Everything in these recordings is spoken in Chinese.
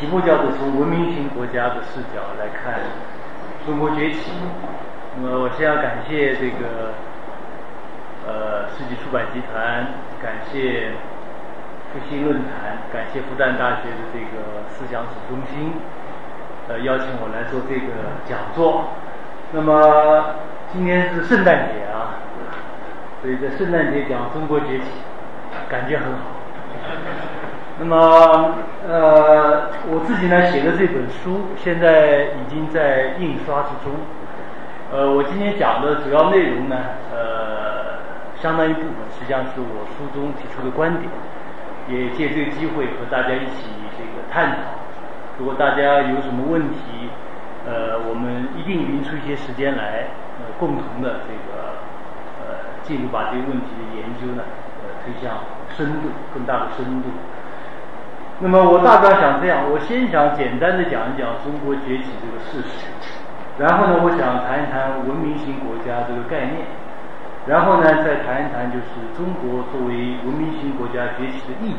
题目叫做从文明型国家的视角来看中国崛起。那么我先要感谢这个呃世纪出版集团，感谢。复兴论坛，感谢复旦大学的这个思想史中心，呃，邀请我来做这个讲座。那么今天是圣诞节啊，所以在圣诞节讲中国崛起，感觉很好。那么呃，我自己呢写的这本书现在已经在印刷之中。呃，我今天讲的主要内容呢，呃，相当一部分实际上是我书中提出的观点。也借这个机会和大家一起这个探讨。如果大家有什么问题，呃，我们一定匀出一些时间来，呃，共同的这个呃，进入把这个问题的研究呢，呃，推向深度更大的深度。那么我大概想这样，我先想简单的讲一讲中国崛起这个事实，然后呢，我想谈一谈文明型国家这个概念。然后呢，再谈一谈就是中国作为文明型国家崛起的意义。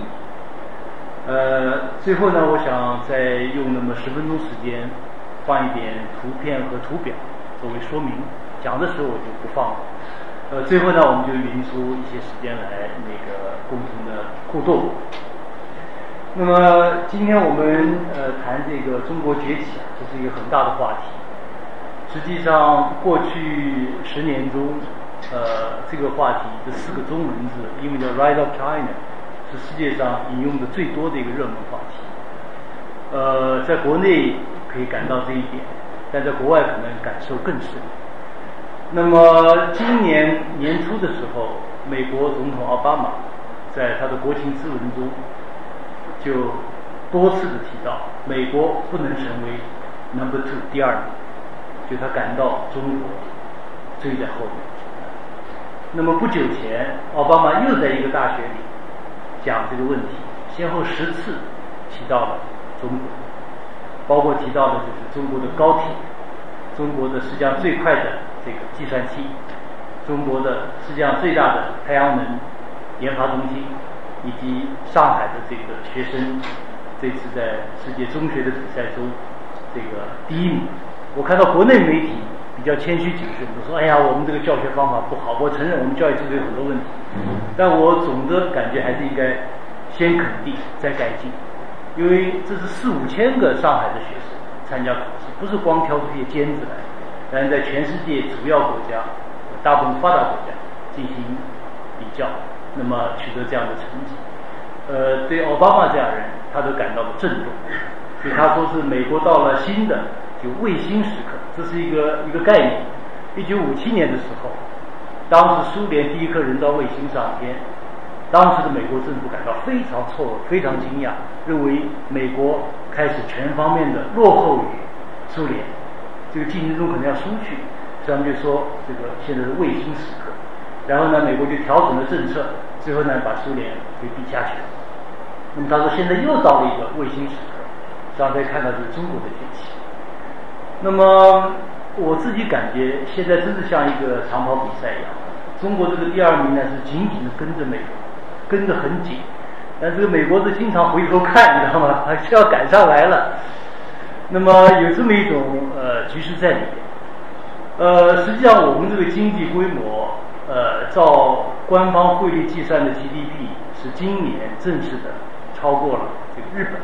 呃，最后呢，我想再用那么十分钟时间，放一点图片和图表作为说明。讲的时候我就不放了。呃，最后呢，我们就匀出一些时间来那个共同的互动。那么今天我们呃谈这个中国崛起啊，这是一个很大的话题。实际上，过去十年中。呃，这个话题这四个中文字，因为叫 “Rise of China”，是世界上引用的最多的一个热门话题。呃，在国内可以感到这一点，但在国外可能感受更深。那么今年年初的时候，美国总统奥巴马在他的国情咨文中就多次的提到，美国不能成为 Number Two 第二名，就他感到中国追在后面。那么不久前，奥巴马又在一个大学里讲这个问题，先后十次提到了中国，包括提到的就是中国的高铁，中国的世界上最快的这个计算机，中国的世界上最大的太阳能研发中心，以及上海的这个学生这次在世界中学的比赛中这个第一名。我看到国内媒体。比较谦虚谨慎，都说：“哎呀，我们这个教学方法不好。”我承认我们教育制度有很多问题，但我总的感觉还是应该先肯定再改进，因为这是四五千个上海的学生参加考试，不是光挑出一些尖子来，但是在全世界主要国家、大部分发达国家进行比较，那么取得这样的成绩，呃，对奥巴马这样人，他都感到了震动，所以他说是美国到了新的就卫星时刻。这是一个一个概念。一九五七年的时候，当时苏联第一颗人造卫星上天，当时的美国政府感到非常错愕、非常惊讶，认为美国开始全方面的落后于苏联，这个竞争中可能要输去。所以他们就说这个现在是卫星时刻。然后呢，美国就调整了政策，最后呢把苏联给比下去了。那么他说现在又到了一个卫星时刻，刚才看到就是中国的崛起。那么我自己感觉，现在真的像一个长跑比赛一样。中国这个第二名呢，是紧紧的跟着美国，跟得很紧。但这个美国是经常回头看，你知道吗？还是要赶上来了。那么有这么一种呃局势在里面。呃，实际上我们这个经济规模，照官方汇率计算的 GDP 是今年正式的超过了这个日本。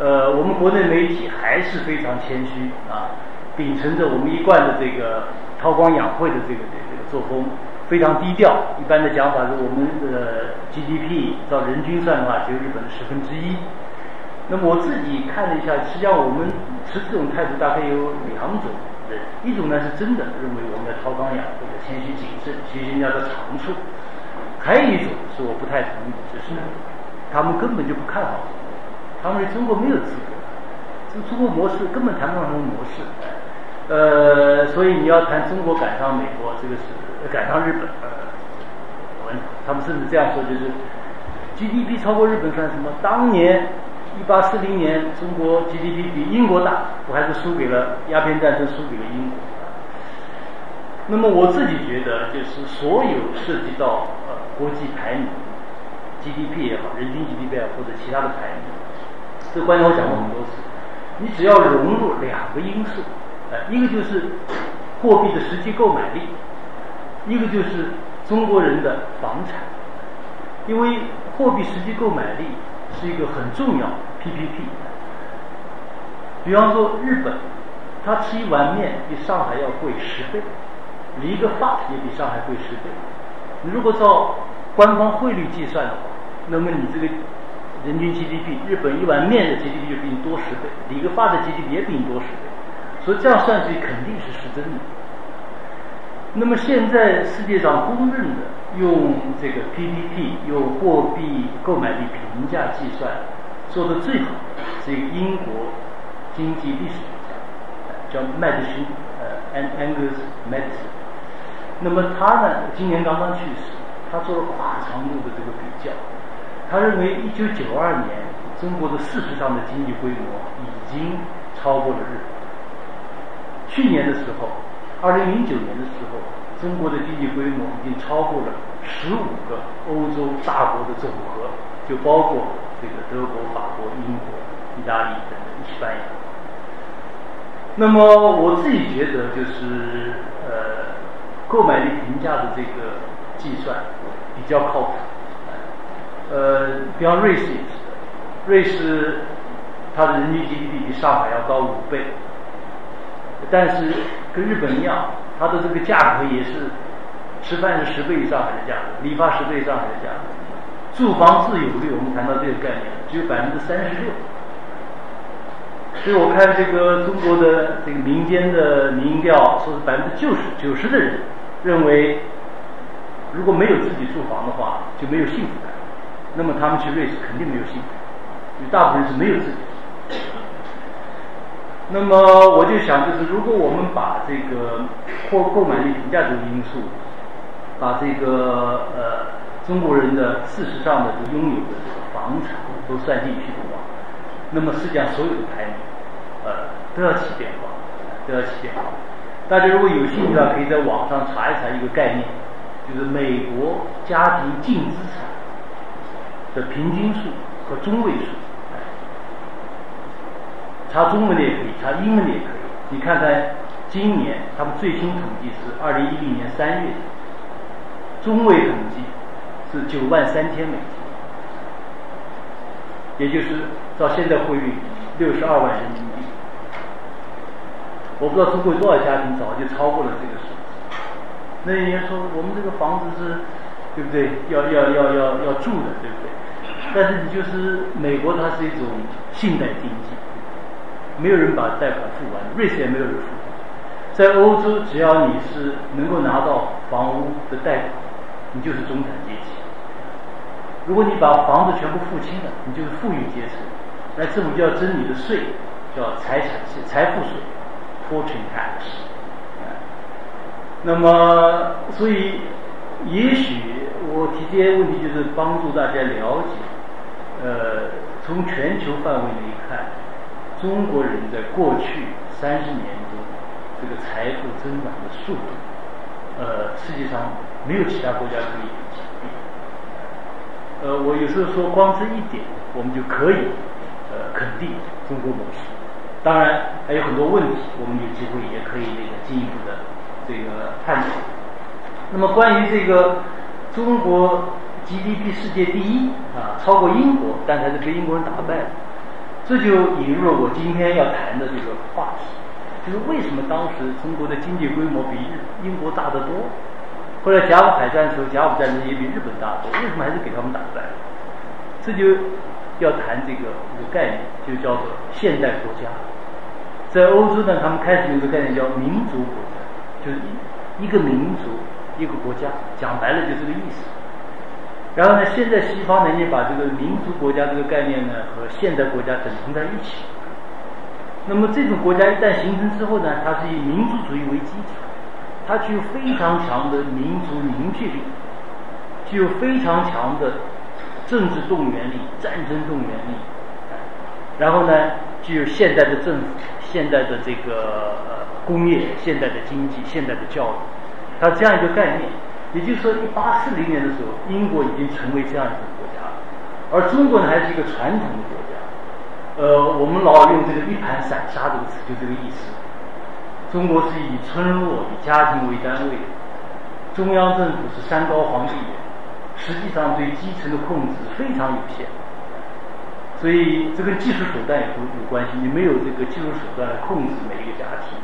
呃，我们国内媒体还是非常谦虚啊，秉承着我们一贯的这个韬光养晦的这个这个作风，非常低调。一般的讲法是我们的 GDP 照人均算的话，只有日本的十分之一。那么我自己看了一下，实际上我们持这种态度大概有两种人，一种呢是真的认为我们要韬光养晦、谦虚谨慎，学习人家的长处；还有一种是我不太同意，就是他们根本就不看好中国。他们认为中国没有资格，这中国模式根本谈不上什么模式，呃，所以你要谈中国赶上美国，这个是赶上日本，呃，他们甚至这样说，就是 GDP 超过日本算什么？当年一八四零年中国 GDP 比英国大，我还是输给了鸦片战争，输给了英国。那么我自己觉得，就是所有涉及到呃国际排名，GDP 也好，人均 GDP 也好，或者其他的排名。这个观点我讲过很多次，你只要融入两个因素，呃，一个就是货币的实际购买力，一个就是中国人的房产，因为货币实际购买力是一个很重要 PPP。比方说日本，它吃一碗面比上海要贵十倍，一个发也比上海贵十倍。你如果照官方汇率计算的话，那么你这个。人均 GDP，日本一碗面的 GDP 就比你多十倍，理个发的 GDP 也比你多十倍，所以这样算出去肯定是失真的。那么现在世界上公认的用这个 PPP 用货币购买力评价计算做的最好是一个英国经济历史学家，叫麦德逊，呃，Angus Madison。那么他呢，今年刚刚去世，他做了跨长度的这个比较。他认为，一九九二年中国的事实上的经济规模已经超过了日本。去年的时候，二零零九年的时候，中国的经济规模已经超过了十五个欧洲大国的总和，就包括这个德国、法国、英国、意大利等等西班牙。那么我自己觉得，就是呃，购买力评价的这个计算比较靠谱。呃，比方瑞士，瑞士它的人均 GDP 比上海要高五倍，但是跟日本一样，它的这个价格也是吃饭是十倍以上海的价格，理发十倍以上海的价格，住房自有率我们谈到这个概念只有百分之三十六，所以我看这个中国的这个民间的民调说是百分之九十九十的人认为，如果没有自己住房的话就没有幸福感。那么他们去瑞士肯定没有幸福，因为大部分人是没有自己。那么我就想，就是如果我们把这个或购买力评价这个因素，把这个呃中国人的事实上的拥有的这个房产都算进去的话，那么世界上所有的排名，呃都要起变化，都要起变化。大家如果有兴趣的话，可以在网上查一查一个概念，就是美国家庭净资产。的平均数和中位数，查中文的也可以，查英文的也可以。你看看今年他们最新统计是二零一零年三月，中位统计是九万三千美金，也就是到现在汇率六十二万人民币。我不知道中国有多少家庭早就超过了这个数字。那人家说我们这个房子是，对不对？要要要要要住的，对不对？但是你就是美国，它是一种信贷经济，没有人把贷款付完，瑞士也没有人付。在欧洲，只要你是能够拿到房屋的贷款，你就是中产阶级。如果你把房子全部付清了，你就是富裕阶层，那政府就要征你的税，叫财产税、财富税 （fortune tax）。那么，所以也许我提这些问题，就是帮助大家了解。呃，从全球范围来看，中国人在过去三十年中，这个财富增长的速度，呃，世界上没有其他国家可以比。呃，我有时候说，光这一点，我们就可以呃肯定中国模式。当然还有很多问题，我们有机会也可以那个进一步的这个探讨。那么关于这个中国。GDP 世界第一啊，超过英国，但还是被英国人打败了。这就引入了我今天要谈的这个话题，就是为什么当时中国的经济规模比日英国大得多？后来甲午海战的时候，甲午战争也比日本大得多，为什么还是给他们打败？这就要谈这个一个概念，就叫做现代国家。在欧洲呢，他们开始有个概念叫民族国家，就是一一个民族一个国家，讲白了就这个意思。然后呢，现在西方呢也把这个民族国家这个概念呢和现代国家整合在一起。那么这种国家一旦形成之后呢，它是以民族主义为基础，它具有非常强的民族凝聚力，具有非常强的政治动员力、战争动员力。然后呢，具有现代的政府、现代的这个工业、现代的经济、现代的教育，它这样一个概念。也就是说，一八四零年的时候，英国已经成为这样一个国家了，而中国呢，还是一个传统的国家。呃，我们老用这个“一盘散沙”这个词，就这个意思。中国是以村落、以家庭为单位，中央政府是山高皇帝远，实际上对基层的控制非常有限。所以，这跟技术手段有有关系。你没有这个技术手段来控制每一个家庭、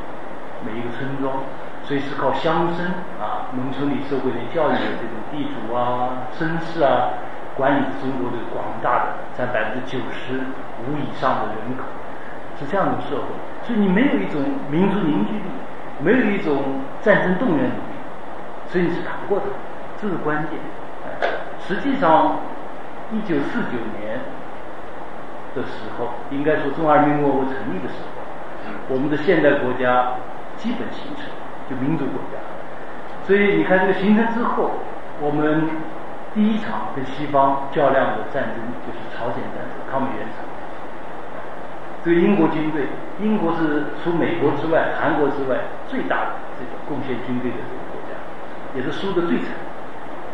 每一个村庄。所以是靠乡绅啊，农村里受过的教育的这种地主啊、绅士啊，管理中国的广大的占百分之九十五以上的人口，是这样的社会。所以你没有一种民族凝聚力，没有一种战争动员能力，所以你是打不过的，这是关键。实际上，一九四九年的时候，应该说中华人民共和国成立的时候，我们的现代国家基本形成。就民族国家，所以你看这个形成之后，我们第一场跟西方较量的战争就是朝鲜战争，抗美援朝。这个英国军队，英国是除美国之外、韩国之外最大的这个贡献军队的这个国家，也是输的最惨。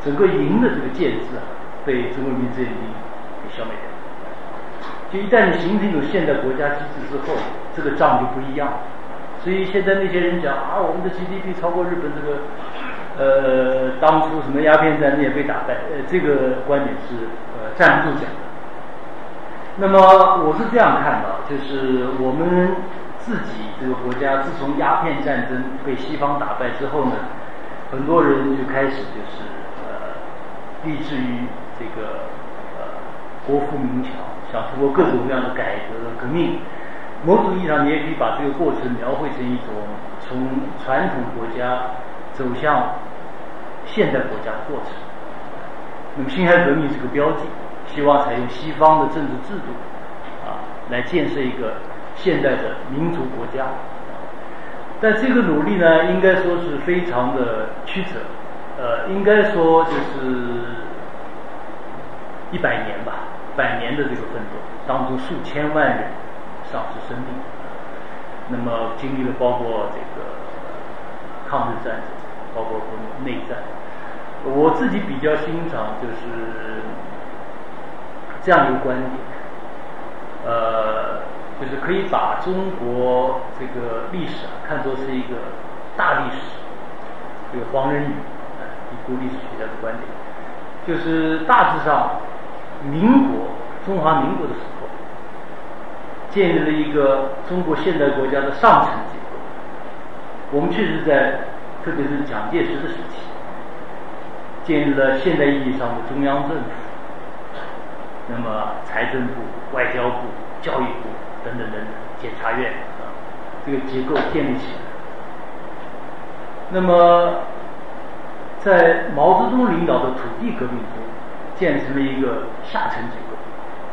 整个营的这个建制啊，被中国人民志愿军给消灭掉。就一旦你形成一种现代国家机制之后，这个仗就不一样了。所以现在那些人讲啊，我们的 GDP 超过日本，这个呃，当初什么鸦片战争也被打败，呃，这个观点是呃站不住脚的。那么我是这样看的，就是我们自己这个国家，自从鸦片战争被西方打败之后呢，很多人就开始就是呃，立志于这个呃国富民强，想通过各种各样的改革革命。某种意义上，你也可以把这个过程描绘成一种从传统国家走向现代国家的过程。那么，辛亥革命是个标记，希望采用西方的政治制度啊，来建设一个现代的民族国家。但这个努力呢，应该说是非常的曲折，呃，应该说就是一百年吧，百年的这个奋斗当中，数千万人。丧失生命，那么经历了包括这个抗日战争，包括内战。我自己比较欣赏就是这样一个观点，呃，就是可以把中国这个历史啊看作是一个大历史。这个黄仁宇啊，一个历史学家的观点，就是大致上民国中华民国的时候。建立了一个中国现代国家的上层结构。我们确实在，特别是蒋介石的时期，建立了现代意义上的中央政府，那么财政部、外交部、教育部等等等等，检察院啊，这个结构建立起来。那么，在毛泽东领导的土地革命中，建成了一个下层结构。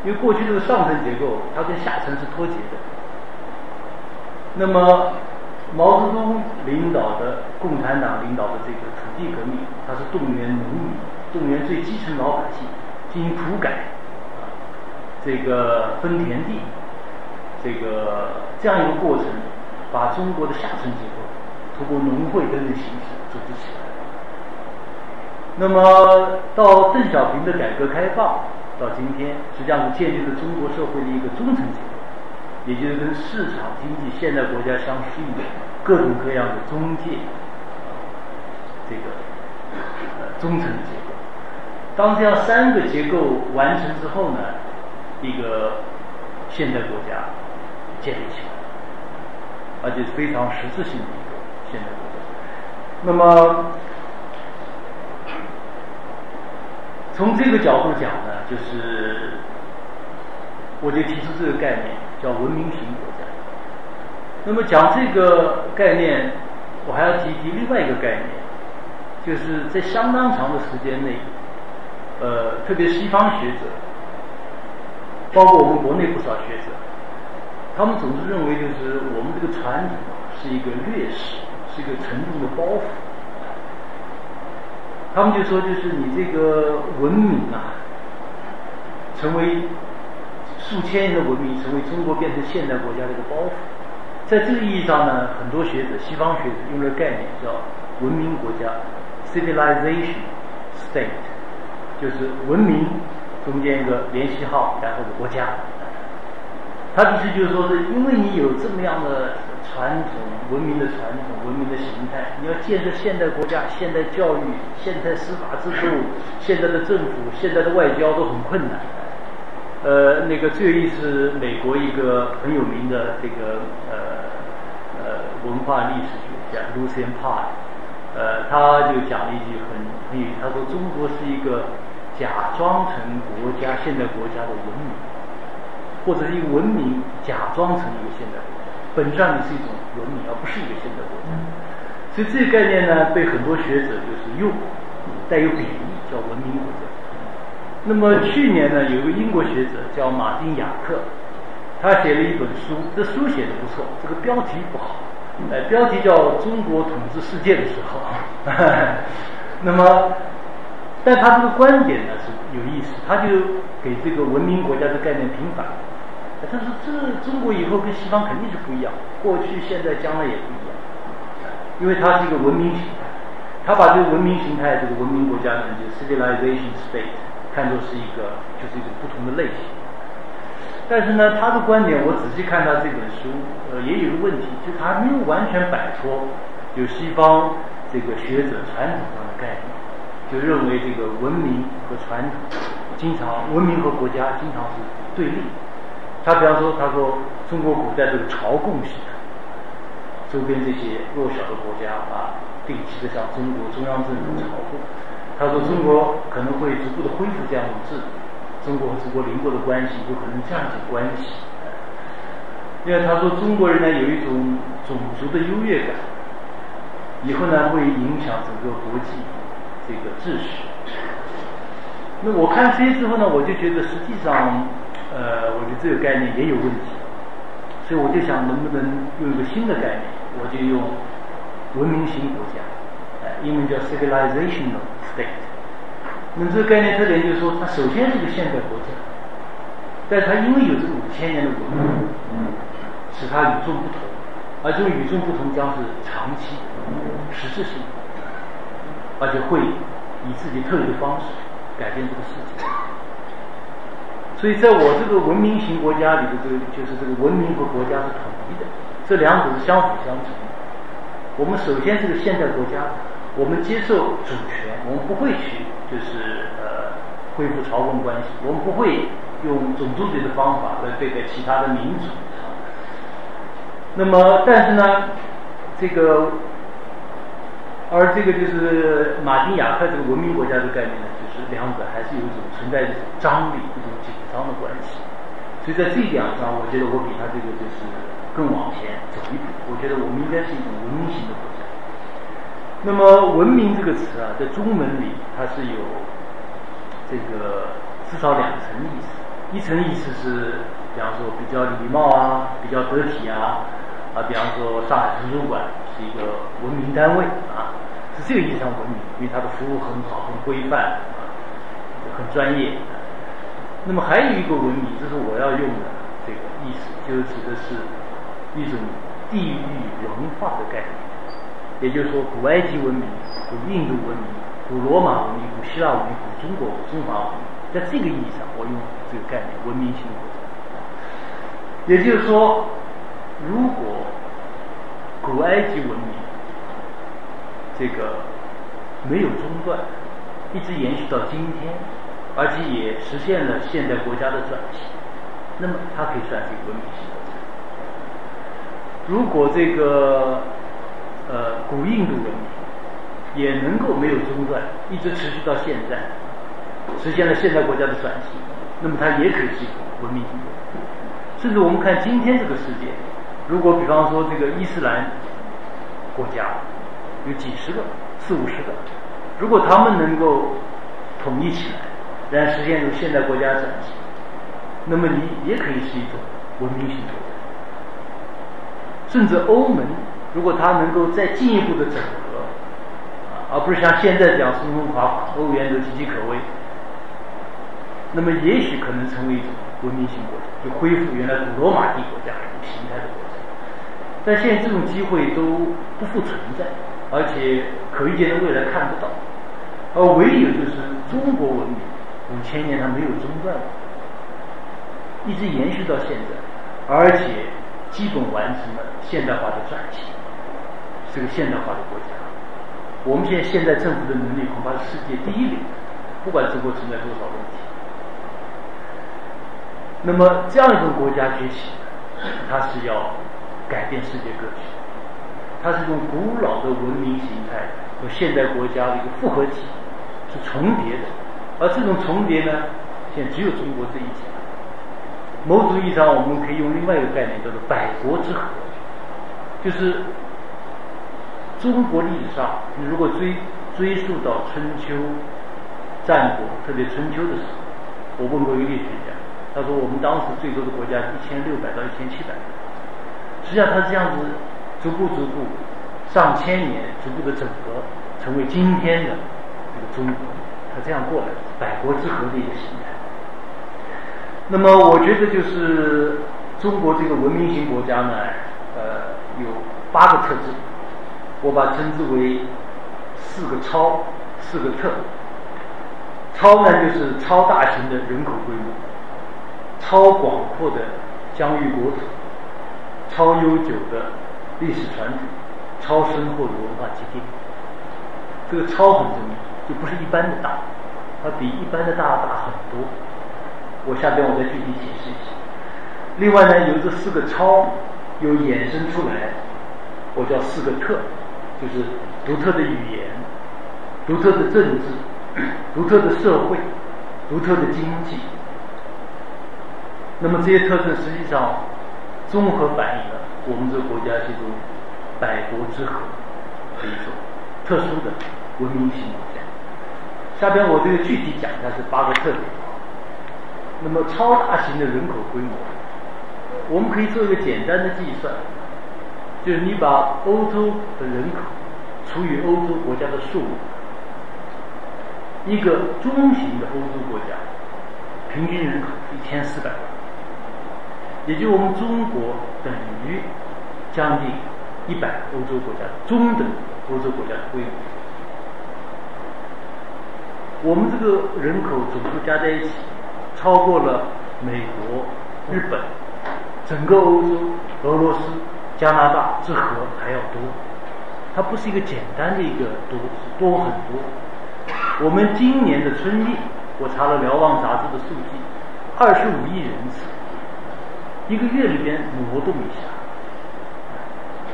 因为过去这个上层结构，它跟下层是脱节的。那么，毛泽东领导的共产党领导的这个土地革命，它是动员农民，动员最基层老百姓进行土改，这个分田地，这个这样一个过程，把中国的下层结构通过农会等等形式组织起来。那么，到邓小平的改革开放。到今天，实际上是建立了中国社会的一个中层结构，也就是跟市场经济现代国家相适应的各种各样的中介，这个呃中层结构。当这样三个结构完成之后呢，一个现代国家建立起来，而且是非常实质性的一个现代国家。那么从这个角度讲呢，就是我就提出这个概念，叫文明型国家。那么讲这个概念，我还要提提另外一个概念，就是在相当长的时间内，呃，特别西方学者，包括我们国内不少学者，他们总是认为就是我们这个传统是一个劣势，是一个沉重的包袱。他们就说，就是你这个文明啊，成为数千年的文明，成为中国变成现代国家的一个包袱。在这个意义上呢，很多学者，西方学者用了概念叫文明国家 （civilization state），就是文明中间一个联系号，然后国家。他的意思就是说，是因为你有这么样的传统文明的传统文明的形态，你要建设现代国家、现代教育、现代司法制度、现在的政府、现在的外交都很困难。呃，那个最有意思，美国一个很有名的这个呃呃文化历史学家 Lucian Park，呃，他就讲了一句很很有意思，他说中国是一个假装成国家、现代国家的文明，或者一个文明假装成一个现代国家，本质上你是一种文明，而不是一个现代国家。所以这个概念呢，被很多学者就是用带有贬义，叫文明国家。那么去年呢，有个英国学者叫马丁雅克，他写了一本书，这书写的不错，这个标题不好，呃，标题叫《中国统治世界的时候》。那么，但他这个观点呢是有意思，他就给这个文明国家的概念平反。他说：“这中国以后跟西方肯定是不一样，过去、现在、将来也不一样，因为它是一个文明形态。他把这个文明形态，这个文明国家呢，就 civilization state。”看作是一个，就是一种不同的类型。但是呢，他的观点，我仔细看他这本书，呃，也有个问题，就是他没有完全摆脱有西方这个学者传统上的概念，就认为这个文明和传统经常，文明和国家经常是对立。他比方说，他说中国古代这个朝贡系统，周边这些弱小的国家啊，定期的向中国中央政府朝贡。他说：“中国可能会逐步的恢复这样一种制度，中国和中国邻国的关系有可能这样一种关系。因为他说中国人呢有一种种族的优越感，以后呢会影响整个国际这个秩序。那我看这些之后呢，我就觉得实际上，呃，我觉得这个概念也有问题，所以我就想能不能用一个新的概念，我就用文明型国家，呃，英文叫 civilizational。” state，那这个概念特点就是说，它首先是个现代国家，但是它因为有这五千年的文明，使它与众不同，而这种与众不同将是长期、实质性，而且会以自己特有的方式改变这个世界。所以，在我这个文明型国家里的这个，就是这个文明和国家是统一的，这两者是相辅相成。我们首先是个现代国家。我们接受主权，我们不会去就是呃恢复朝贡关系，我们不会用种族主义的方法来对待其他的民族。那么，但是呢，这个而这个就是马丁雅克这个文明国家的概念呢，就是两者还是有一种存在一种张力、一种紧张的关系。所以在这一点上，我觉得我比他这个就是更往前走一步。我觉得我们应该是一种文明型的国家。那么“文明”这个词啊，在中文里它是有这个至少两层意思。一层意思是，比方说比较礼貌啊，比较得体啊，啊，比方说上海图书馆是一个文明单位啊，是这个意义上文明，因为它的服务很好、很规范啊、很专业。那么还有一个文明，这是我要用的这个意思，就是指的是一种地域文化的概念。也就是说，古埃及文明、古印度文明、古罗马文明、古希腊文明、古中国、古中华文明，在这个意义上，我用这个概念“文明型国家”。也就是说，如果古埃及文明这个没有中断，一直延续到今天，而且也实现了现代国家的转型，那么它可以算是一个文明型国家。如果这个呃古印度文明也能够没有中断，一直持续到现在，实现了现代国家的转型，那么它也可以是一个文明型国家。甚至我们看今天这个世界，如果比方说这个伊斯兰国家有几十个、四五十个，如果他们能够统一起来，然后实现出现代国家转型，那么你也可以是一种文明型国家。甚至欧盟，如果它能够再进一步的整合，而不是像现在这样松松垮垮，欧元都岌岌可危，那么也许可能成为一种文明型国家，就恢复原来古罗马帝国这样一种形态的国家。但现在这种机会都不复存在，而且可预见的未来看不到，而唯有就是中国文明五千年它没有中断，一直延续到现在，而且基本完成了现代化的转型，这个现代化的国家。我们现在现在政府的能力恐怕是世界第一流，不管中国存在多少问题。那么这样一种国家崛起，它是要改变世界格局，它是一种古老的文明形态和现代国家的一个复合体，是重叠的。而这种重叠呢，现在只有中国这一家。某种意义上，我们可以用另外一个概念叫做“百国之和”，就是中国历史上，你如果追追溯到春秋、战国，特别春秋的时候，我问过一个历史学家。他说：“我们当时最多的国家一千六百到一千七百，实际上他这样子逐步逐步上千年逐步的整合，成为今天的这个中国。他这样过来，百国之和的一个形态。那么，我觉得就是中国这个文明型国家呢，呃，有八个特质，我把称之为四个超，四个特。超呢，就是超大型的人口规模。”超广阔的疆域国土，超悠久的历史传统，超深厚的文化积淀。这个超很重要，就不是一般的大，它比一般的大大很多。我下边我再具体解释一下。另外呢，由这四个超又衍生出来，我叫四个特，就是独特的语言、独特的政治、独特的社会、独特的经济。那么这些特征实际上综合反映了我们这个国家是一种百国之和的一种特殊的文明型国家。下边我这个具体讲一下这八个特点。那么超大型的人口规模，我们可以做一个简单的计算，就是你把欧洲的人口除以欧洲国家的数目，一个中型的欧洲国家平均人口一千四百。也就我们中国等于将近一百欧洲国家中等欧洲国家的规模。我们这个人口总数加在一起，超过了美国、日本、整个欧洲、俄罗斯、加拿大之和还要多。它不是一个简单的一个多，多很多。我们今年的春运，我查了《瞭望》杂志的数据，二十五亿人次。一个月里边挪动一下，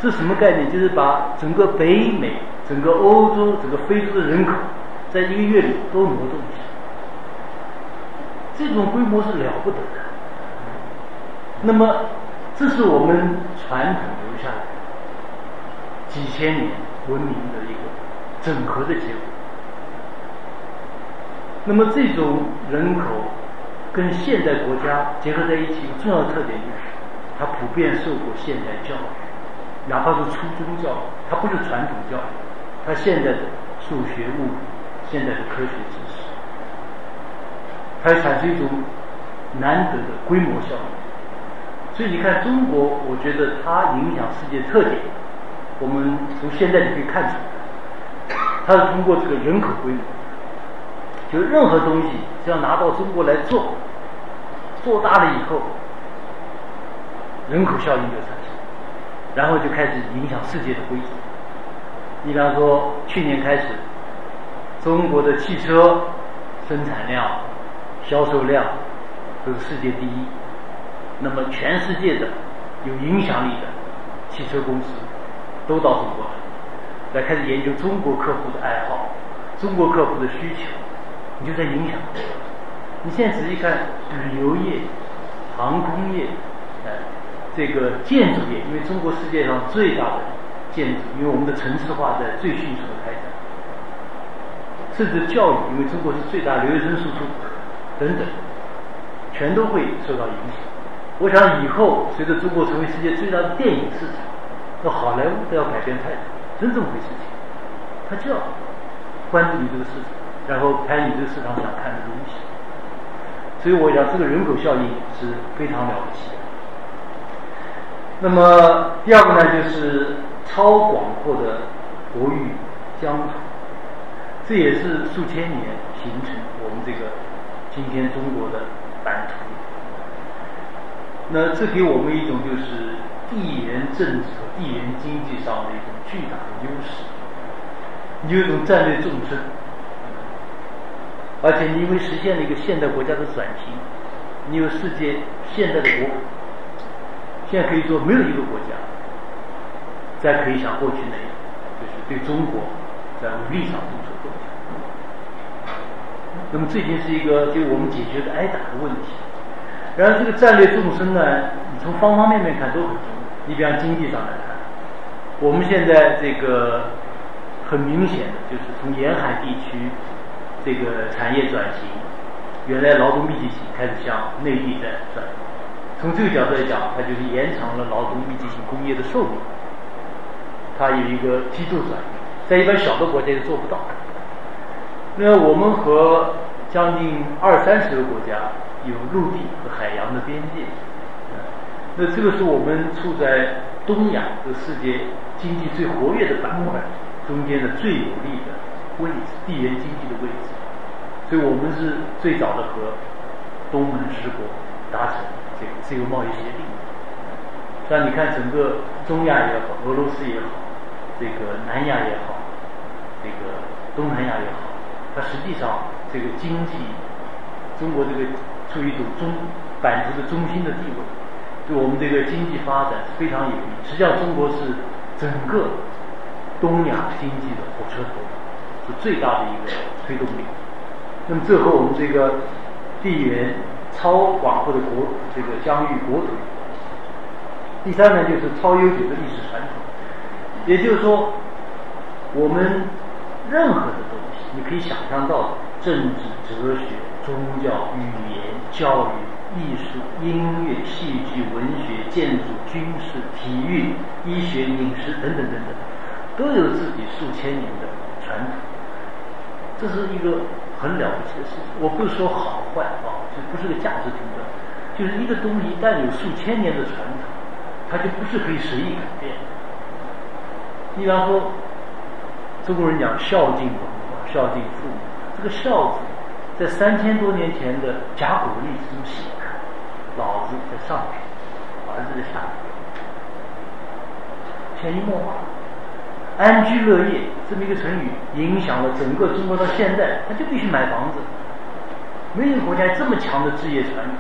这什么概念？就是把整个北美、整个欧洲、整个非洲的人口，在一个月里都挪动一下，这种规模是了不得的。那么，这是我们传统留下来几千年文明的一个整合的结果。那么，这种人口。跟现代国家结合在一起，一个重要特点就是，它普遍受过现代教育，哪怕是初中教育，它不是传统教育，它现在的数学、物理、现在的科学知识，它产生一种难得的规模效应。所以你看，中国，我觉得它影响世界特点，我们从现在就可以看出来，它是通过这个人口规模。就任何东西，只要拿到中国来做，做大了以后，人口效应就产生，然后就开始影响世界的规则。你比方说，去年开始，中国的汽车生产量、销售量都是世界第一，那么全世界的有影响力的汽车公司都到中国来，来开始研究中国客户的爱好、中国客户的需求，你就在影响。你现在仔细看旅游业、航空业，呃，这个建筑业，因为中国世界上最大的建筑，因为我们的城市化在最迅速的开展，甚至教育，因为中国是最大留学生输出等等，全都会受到影响。我想以后随着中国成为世界最大的电影市场，那好莱坞都要改变态度，真这么回事情，他就要关注你这个市场，然后拍你这个市场想看的东西。所以我想这个人口效应是非常了不起的。那么第二个呢，就是超广阔的国域疆土，这也是数千年形成我们这个今天中国的版图。那这给我们一种就是地缘政治和、地缘经济上的一种巨大的优势，你有一种战略纵深，而且你因为实现了一个现代国家的转型，你有世界现代的国，现在可以说没有一个国家再可以像过去那样，就是对中国在武力上动手动脚。那么这已经是一个就我们解决的挨打的问题。然后这个战略纵深呢，你从方方面面看都很重要。你比方经济上来看，我们现在这个很明显的就是从沿海地区这个产业转型，原来劳动密集型开始向内地在转。从这个角度来讲，它就是延长了劳动密集型工业的寿命，它有一个梯度转移，在一般小的国家是做不到。那我们和将近二三十个国家。有陆地和海洋的边界，那这个是我们处在东亚这世界经济最活跃的板块中间的最有利的位置，地缘经济的位置，所以我们是最早的和东盟十国达成这个自由贸易协定。像你看，整个中亚也好，俄罗斯也好，这个南亚也好，这个东南亚也好，它实际上这个经济，中国这个。处于一种中版图的中心的地位，对我们这个经济发展是非常有利。实际上，中国是整个东亚经济的火车头，是最大的一个推动力。那么，这和我们这个地缘超广阔的国这个疆域国土。第三呢，就是超悠久的历史传统。也就是说，我们任何的，你可以想象到政治、哲学。宗教、语言、教育、艺术、音乐、戏剧、文学、建筑、军事、体育、医学、饮食等等等等，都有自己数千年的传统。这是一个很了不起的事情。我不是说好坏啊，这不是个价值评断，就是一个东西一旦有数千年的传统，它就不是可以随意改变。你比方说，中国人讲孝敬文，孝敬父母，这个孝字。在三千多年前的甲骨文历史中写的，老子在上面，儿子在下面，潜移默化，安居乐业这么一个成语，影响了整个中国到现在，他就必须买房子，没有国家这么强的置业传统，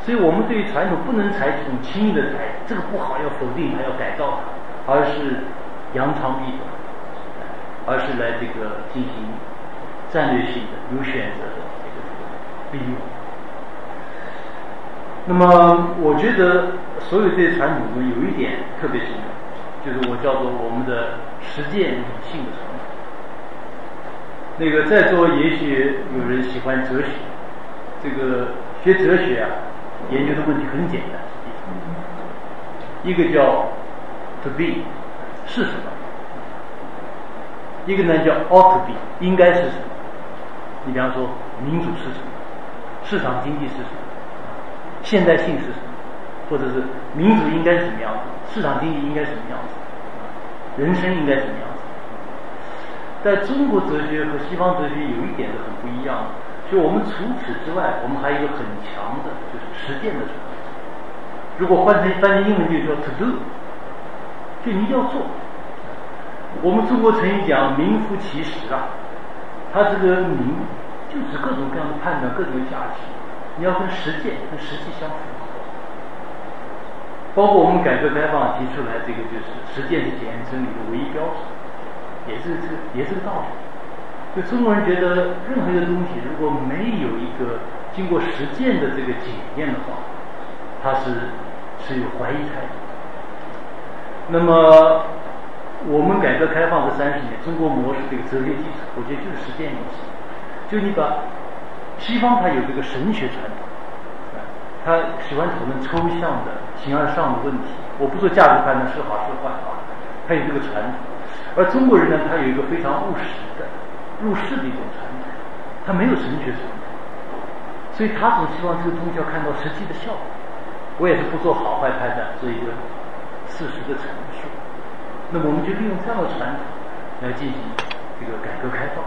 所以我们对于传统不能采取这种轻易的改，这个不好要否定它，要改造它，而是扬长避短，而是来这个进行。战略性的、有选择的这个利用。那么，我觉得所有这些传统中有一点特别重要，就是我叫做我们的实践理性的传统。那个在座也许有人喜欢哲学，这个学哲学啊，研究的问题很简单，一个叫 to be 是什么，一个呢叫 ought to be 应该是什么。你比方说，民主是什么？市场经济是什么？现代性是什么？或者是民主应该是什么样子？市场经济应该什么样子？人生应该什么样子？在中国哲学和西方哲学有一点是很不一样的，就我们除此之外，我们还有一个很强的，就是实践的。如果换成翻译英文就叫 to do，就你一定要做。我们中国成语讲名副其实啊。它这个名就指各种各样的判断，各种价值，你要跟实践、跟实际相符合。包括我们改革开放提出来这个就是实践是检验真理的唯一标准，也是这个也是个道理。就中国人觉得任何一个东西如果没有一个经过实践的这个检验的话，它是是有怀疑态度。那么我们改革开放这三十年，中国模式这个哲学基础，我觉得就是实践意识。就你把西方它有这个神学传统，他喜欢讨论抽象的形而上的问题。我不说价值判断是好是坏啊，他有这个传统。而中国人呢，他有一个非常务实的入世的一种传统，他没有神学传统，所以他总希望这个东西要看到实际的效果。我也是不做好坏判断，做一个事实的陈述。那么我们就利用这样的传统来进行这个改革开放。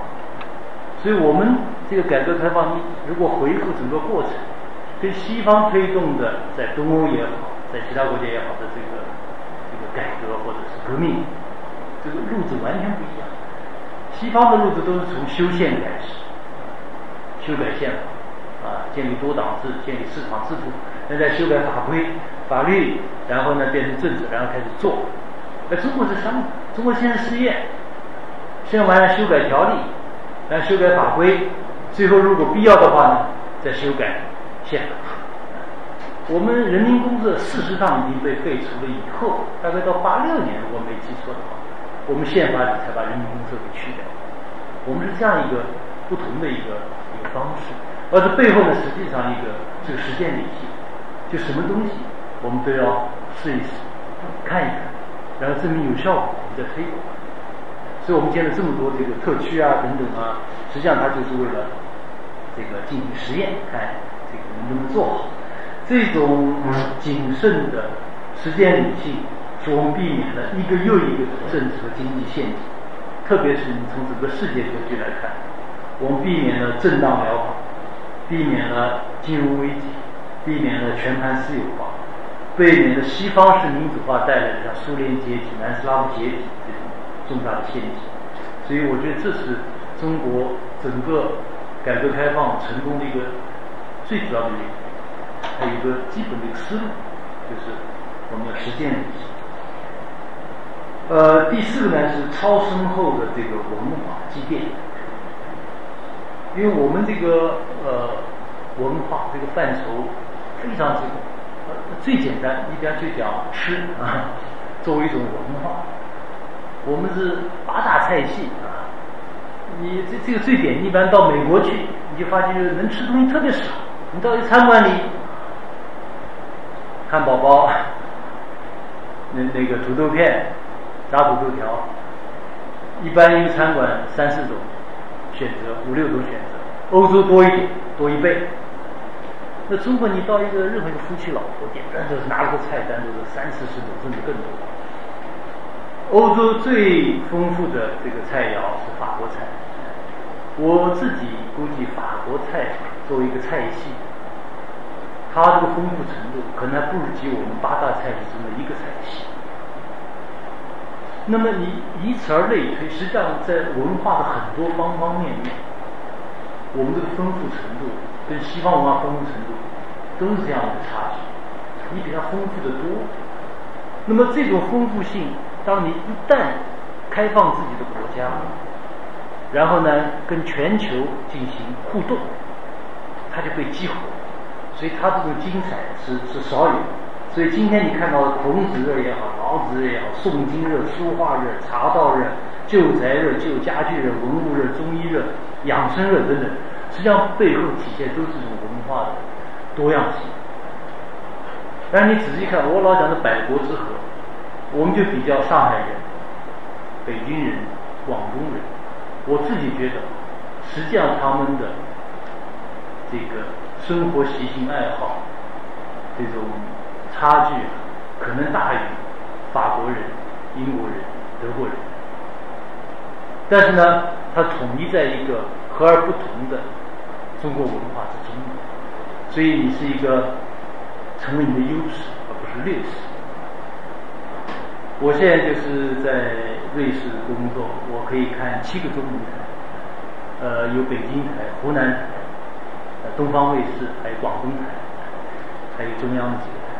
所以我们这个改革开放，你如果回顾整个过程，跟西方推动的在东欧也好，在其他国家也好的这个这个改革或者是革命，这个路子完全不一样。西方的路子都是从修宪开始，修改宪法，啊，建立多党制，建立市场制度，那再修改法规、法律，然后呢变成政治，然后开始做。那中国是什么？中国先是试验，试验完了修改条例。来修改法规，最后如果必要的话呢，再修改宪法。我们人民公社事实上已经被废除了，以后大概到八六年，如果没记错的话，我们宪法里才把人民公社给去掉。我们是这样一个不同的一个一个方式，而这背后呢，实际上一个这个实践理性，就什么东西我们都要试一试，看一看，然后证明有效果，我们再推广。所以我们建了这么多这个特区啊等等啊，实际上它就是为了这个进行实验，看这个能不能做好。这种谨慎的实践理性，使我们避免了一个又一个的政治和经济陷阱。特别是你从整个世界格局来看，我们避免了震荡疗法，避免了金融危机，避免了全盘私有化，避免了西方式民主化带来的像苏联解体、南斯拉夫解体这种。重大的陷阱，所以我觉得这是中国整个改革开放成功的一个最主要的原因。还有一个基本的一个思路，就是我们要实践。呃，第四个呢是超深厚的这个文化积淀，因为我们这个呃文化这个范畴非常之广最简单，一般就讲吃啊，作为一种文化。我们是八大菜系啊，你这这个最典，一般到美国去，你就发现能吃东西特别少。你到一餐馆里，汉堡包，那那个土豆片，炸土豆条，一般一个餐馆三四种选择，五六种选择，欧洲多一点，多一倍。那中国你到一个任何一个夫妻老婆店，都是拿了个菜单都是三四十种，甚至更多。欧洲最丰富的这个菜肴是法国菜，我自己估计法国菜作为一个菜系，它这个丰富程度可能还不如及我们八大菜系中的一个菜系。那么你以此而类推，实际上在文化的很多方方面面，我们这个丰富程度跟西方文化丰富程度都是这样的差距，你比它丰富的多。那么这种丰富性。当你一旦开放自己的国家，然后呢，跟全球进行互动，它就被激活，所以它这种精彩是是少有。所以今天你看到孔子热也好，老子热也好，诵经热、书画热、茶道热、旧宅热、旧家具热、文物热、中医热、养生热等等，实际上背后体现都是这种文化的多样性。但你仔细看，我老讲的百国之和。我们就比较上海人、北京人、广东人，我自己觉得，实际上他们的这个生活习性、爱好这种差距，可能大于法国人、英国人、德国人。但是呢，它统一在一个和而不同的中国文化之中，所以你是一个成为你的优势，而不是劣势。我现在就是在瑞士工作，我可以看七个中文台，呃，有北京台、湖南台、东方卫视，还有广东台，还有中央的几个台。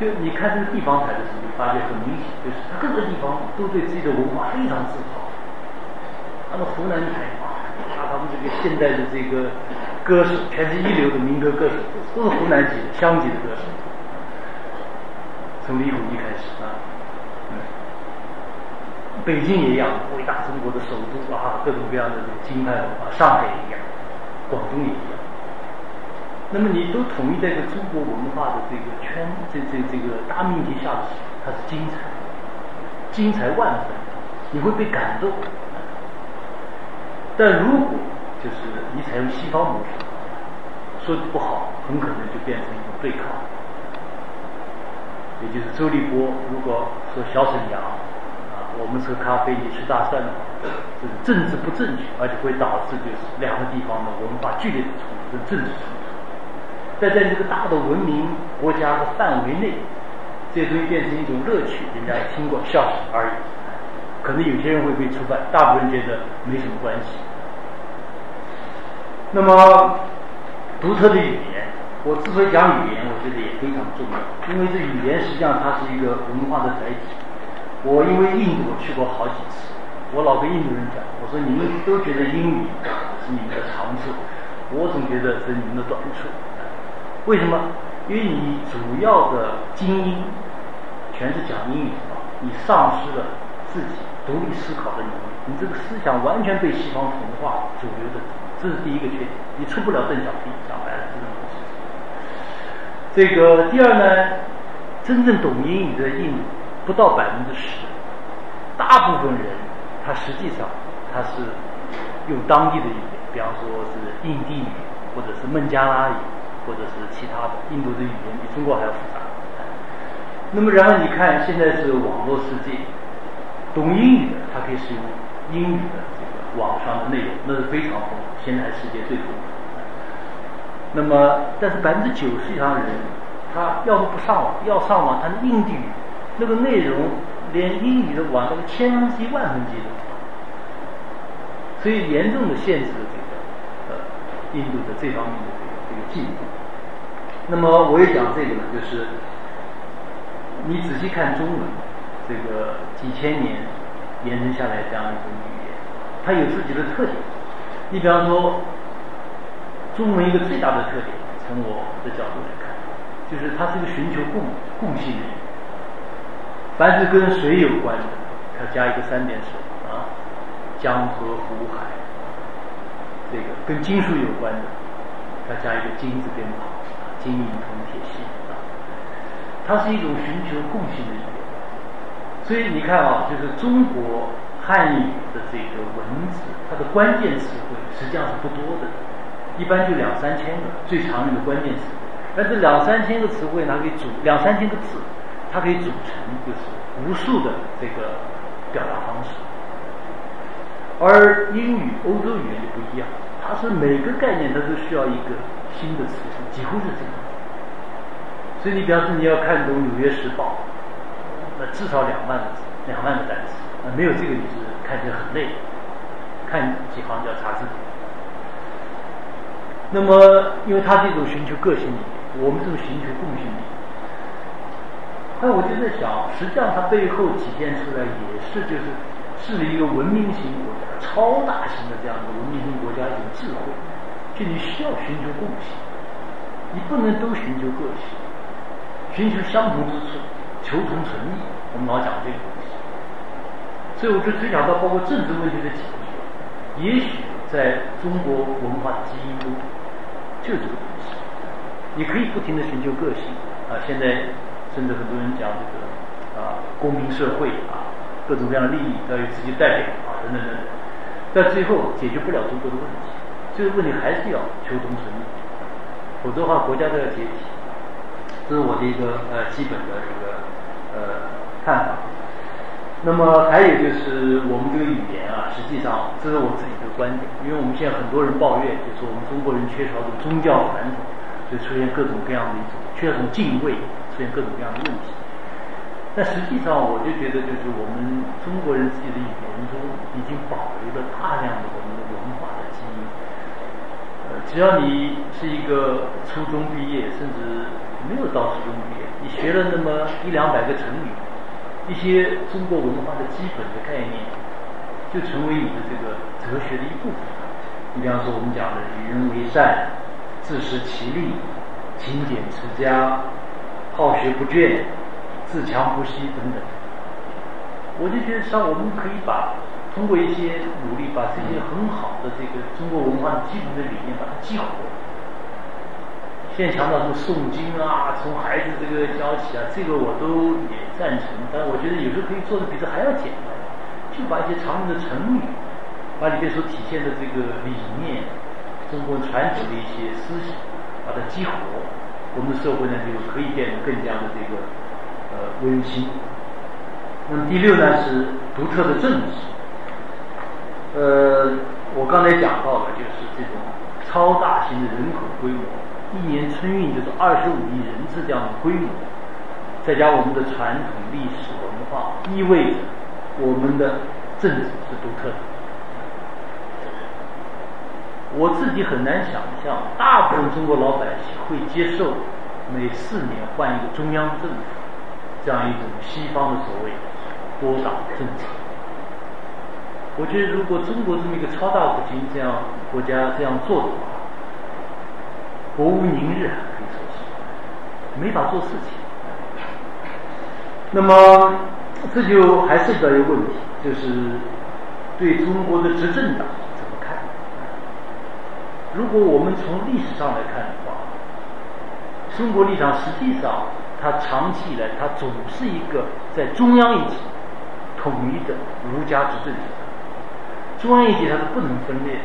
就你看这个地方台的时候，你发现很明显，就是它各个地方都对自己的文化非常自豪。那么湖南台啊，他们这个现代的这个歌手，全是一流的民歌歌手，都是湖南籍的乡级的歌手。从李谷一开始啊，嗯，北京也一样，伟大中国的首都啊，各种各样的这个京派文化，上海也一样，广东也一样。那么你都统一在一个中国文化的这个圈，这这这个大命题下的时，它是精彩，精彩万分，你会被感动。但如果就是你采用西方模式，说不好，很可能就变成一种对抗。也就是周立波如果说小沈阳啊，我们喝咖啡你吃大蒜的话，这是政治不正确，而且会导致就是两个地方的文化剧烈的冲突，政治冲突。在在这个大的文明国家的范围内，这些东西变成一种乐趣，人家听过笑而已。可能有些人会被触犯，大部分人觉得没什么关系。那么独特的语言，我之所以讲语言，我觉得也非常重要，因为这语言实际上它是一个文化的载体。我因为印度去过好几次，我老跟印度人讲，我说你们都觉得英语是你们的长处，我总觉得是你们的短处。为什么？因为你主要的精英全是讲英语的，你丧失了自己独立思考的能力，你这个思想完全被西方同化主流的，这是第一个缺点，你出不了邓小平，讲白了是这么回事。这个第二呢，真正懂英语的印度不到百分之十，大部分人他实际上他是用当地的语言，比方说是印地语或者是孟加拉语。或者是其他的，印度的语言比中国还要复杂。那么，然后你看，现在是网络世界，懂英语的他可以使用英语的网上的内容，那是非常丰富，现在世界最丰富。那么，但是百分之九十以上的人，他要么不上网，要上网，他的印地语那个内容连英语的网那个千分之一、万分之一所以严重的限制了这个呃印度的这方面的。这个这个进步。那么我也讲这个呢，就是你仔细看中文，这个几千年延伸下来这样一种，它有自己的特点。你比方说，中文一个最大的特点，从我的角度来看，就是它是一个寻求共共性的。凡是跟水有关的，它加一个三点水啊，江河湖海。这个跟金属有关的。它加一个金字边旁，金银铜铁锡啊，它是一种寻求共性的语言。所以你看啊，就是中国汉语的这个文字，它的关键词汇实际上是不多的，一般就两三千个最常用的关键词。但这两三千个词汇，它可以组两三千个字，它可以组成就是无数的这个表达方式。而英语、欧洲语言就不一样。它是每个概念，它都需要一个新的词汇，几乎是这样。所以你比方说你要看懂《纽约时报》，那至少两万个字，两万个单词，啊没有这个你是看起来很累，看几行就要查字典。那么，因为它是一种寻求个性，我们这种寻求共性。那我就在想，实际上它背后体现出来也是就是。是一个文明型国家、超大型的这样一个文明型国家一种智慧，就你需要寻求共性，你不能都寻求个性，寻求相同之处，求同存异。我们老讲这个，所以我就推想到包括政治问题的解决，也许在中国文化的基因中就这个东西。你可以不停的寻求个性啊，现在甚至很多人讲这个啊公民社会啊。各种各样的利益都有自己代表啊，等等等等，但最后解决不了中国的问题，这个问题还是要求同存异，否则的话国家都要解体。这是我的一个呃基本的一个呃看法。那么还有就是我们这个语言啊，实际上这是我自己的观点，因为我们现在很多人抱怨，就是我们中国人缺少这种宗教传统，就出现各种各样的一种缺少一种敬畏，出现各种各样的问题。但实际上，我就觉得，就是我们中国人自己的语言中，已经保留了大量的我们的文化的基因。呃，只要你是一个初中毕业，甚至没有到初中毕业，你学了那么一两百个成语，一些中国文化的基本的概念，就成为你的这个哲学的一部分。你比方说我们讲的与人为善、自食其力、勤俭持家、好学不倦、自强不息等等，我就觉得像我们可以把通过一些努力，把这些很好的这个中国文化的基本的理念把它激活。现在强调什么诵经啊，从孩子这个教起啊，这个我都也赞成。但我觉得有时候可以做的比这还要简单，就把一些常用的成语，把里面所体现的这个理念、中国传统的一些思想，把它激活，我们的社会呢就可以变得更加的这个呃温馨。那么第六呢是独特的政治。呃，我刚才讲到的就是这种超大型的人口规模。一年春运就是二十五亿人次这样的规模，再加我们的传统历史文化，意味着我们的政治是独特的。我自己很难想象，大部分中国老百姓会接受每四年换一个中央政府这样一种西方的所谓多党政策。我觉得，如果中国这么一个超大国经这样国家这样做的话，国无宁日，可以说是没法做事情。那么这就还涉及到一个问题，就是对中国的执政党怎么看？如果我们从历史上来看的话，中国立场实际上它长期以来它总是一个在中央一级统一的儒家执政者。中央一级它是不能分裂，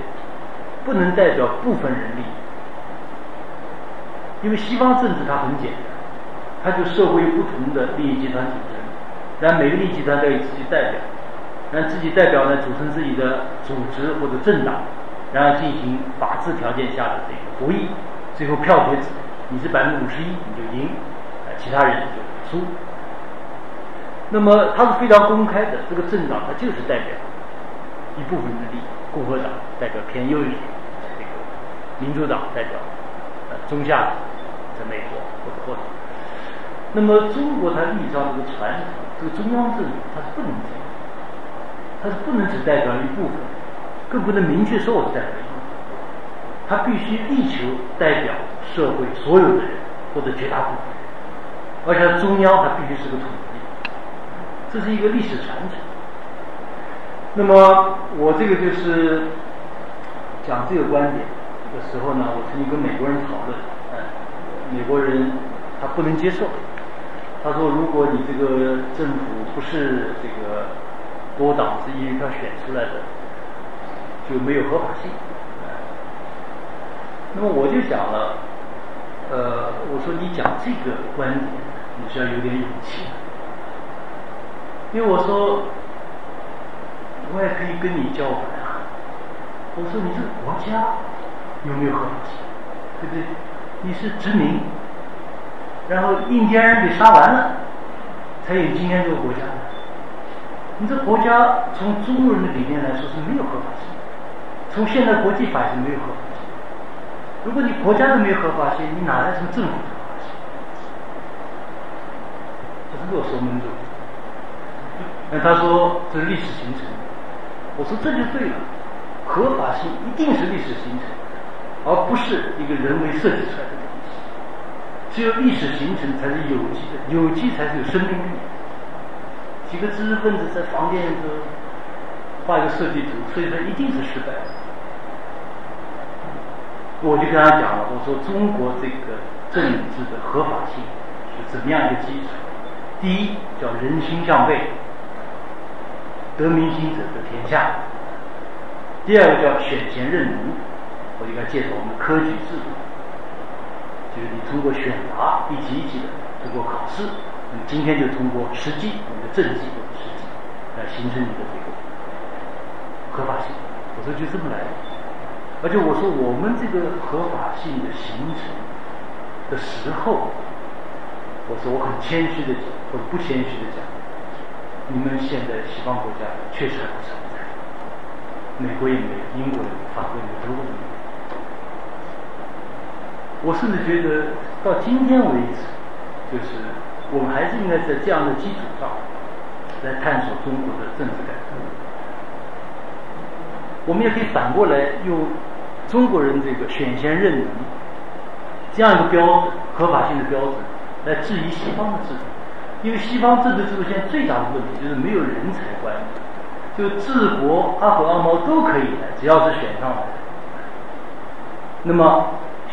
不能代表部分人利益。因为西方政治它很简单，它就社会不同的利益集团组成，然后每个利益集团都有自己代表，让自己代表呢组成自己的组织或者政党，然后进行法治条件下的这个博弈，最后票决制，你是百分之五十一你就赢，其他人就输。那么它是非常公开的，这个政党它就是代表一部分的利益，共和党代表偏右一点，这个民主党代表呃中下层。在美国或者或者，那么中国它历史上这个传统，这个中央政府它是不能这样，它是不能只代表一部分，更不能明确说我是代表一部分，它必须力求代表社会所有的人或者绝大部分，而且中央它必须是个统一，这是一个历史传承。那么我这个就是讲这个观点的时候呢，我曾经跟美国人讨论。美国人他不能接受，他说：“如果你这个政府不是这个多党制一人票选出来的，就没有合法性。”那么我就讲了，呃，我说你讲这个观点，你是要有点勇气，因为我说我也可以跟你叫板啊。我说你这个国家有没有合法性，对不对？你是殖民，然后印第安人给杀完了，才有今天这个国家。你这国家从中国人的理念来说是没有合法性，从现在国际法是没有合法性。如果你国家都没有合法性，你哪来什么政府的合法性？这是我说闷住。那他说这是历史形成，我说这就对了，合法性一定是历史形成。而不是一个人为设计出来的，只有历史形成才是有机的，有机才是有生命力。几个知识分子在房间里头画一个设计图，所以说一定是失败。我就跟他讲了，我说中国这个政治的合法性是怎么样一个基础？第一叫人心向背，得民心者得天下；第二个叫选贤任能。我就该介绍我们科举制度，就是你通过选拔一级一级的通过考试，你今天就通过实际你的政绩或者实际来形成你的这个合法性。我说就这么来的，而且我说我们这个合法性的形成的时候，我说我很谦虚的讲，或者不谦虚的讲，你们现在西方国家确实还不存在，美国也没有，英国也没有，法国也没有，德国也没有。我甚至觉得到今天为止，就是我们还是应该在这样的基础上来探索中国的政治改革。我们也可以反过来用中国人这个选贤任能这样一个标准、合法性的标准来质疑西方的制度，因为西方政治制度现在最大的问题就是没有人才观念，就治国阿狗阿猫都可以来，只要是选上来。那么